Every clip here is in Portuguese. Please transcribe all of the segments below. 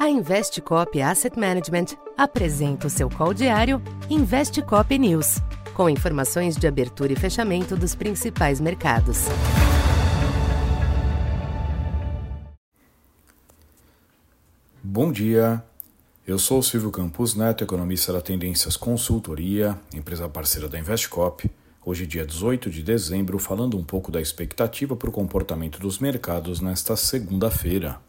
A Investcop Asset Management apresenta o seu call diário Investcop News, com informações de abertura e fechamento dos principais mercados. Bom dia, eu sou Silvio Campos Neto, economista da Tendências Consultoria, empresa parceira da Investcop. Hoje, dia 18 de dezembro, falando um pouco da expectativa para o comportamento dos mercados nesta segunda-feira.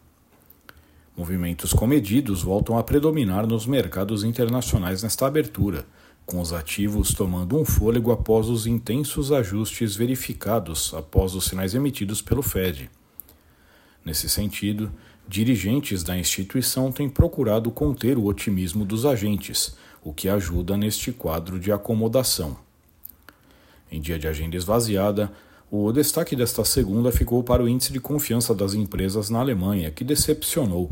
Movimentos comedidos voltam a predominar nos mercados internacionais nesta abertura, com os ativos tomando um fôlego após os intensos ajustes verificados após os sinais emitidos pelo Fed. Nesse sentido, dirigentes da instituição têm procurado conter o otimismo dos agentes, o que ajuda neste quadro de acomodação. Em dia de agenda esvaziada, o destaque desta segunda ficou para o índice de confiança das empresas na Alemanha, que decepcionou.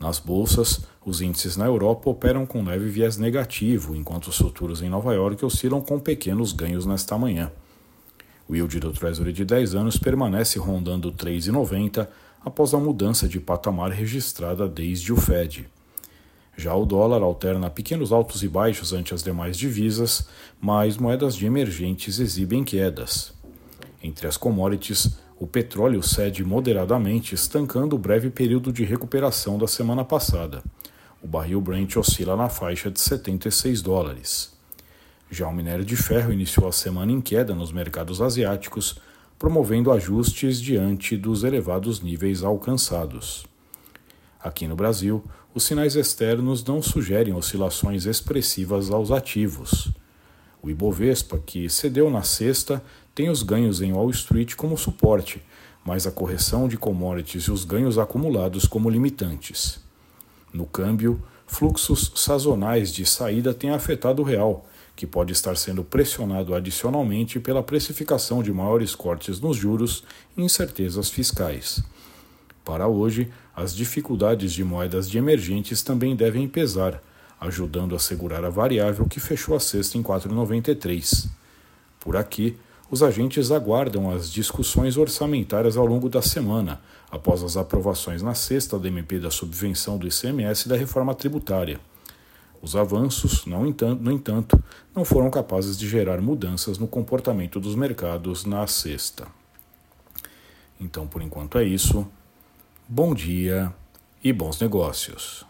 Nas bolsas, os índices na Europa operam com leve viés negativo, enquanto os futuros em Nova York oscilam com pequenos ganhos nesta manhã. O yield do Treasury de 10 anos permanece rondando 3,90 após a mudança de patamar registrada desde o Fed. Já o dólar alterna pequenos altos e baixos ante as demais divisas, mas moedas de emergentes exibem quedas. Entre as commodities, o petróleo cede moderadamente, estancando o breve período de recuperação da semana passada. O barril Brent oscila na faixa de 76 dólares. Já o minério de ferro iniciou a semana em queda nos mercados asiáticos, promovendo ajustes diante dos elevados níveis alcançados. Aqui no Brasil, os sinais externos não sugerem oscilações expressivas aos ativos. O Ibovespa, que cedeu na sexta, tem os ganhos em Wall Street como suporte, mas a correção de commodities e os ganhos acumulados como limitantes. No câmbio, fluxos sazonais de saída têm afetado o real, que pode estar sendo pressionado adicionalmente pela precificação de maiores cortes nos juros e incertezas fiscais. Para hoje, as dificuldades de moedas de emergentes também devem pesar, ajudando a segurar a variável que fechou a sexta em 4,93. Por aqui, os agentes aguardam as discussões orçamentárias ao longo da semana, após as aprovações na sexta da MP da subvenção do ICMS e da reforma tributária. Os avanços, no entanto, no entanto, não foram capazes de gerar mudanças no comportamento dos mercados na sexta. Então, por enquanto é isso. Bom dia e bons negócios.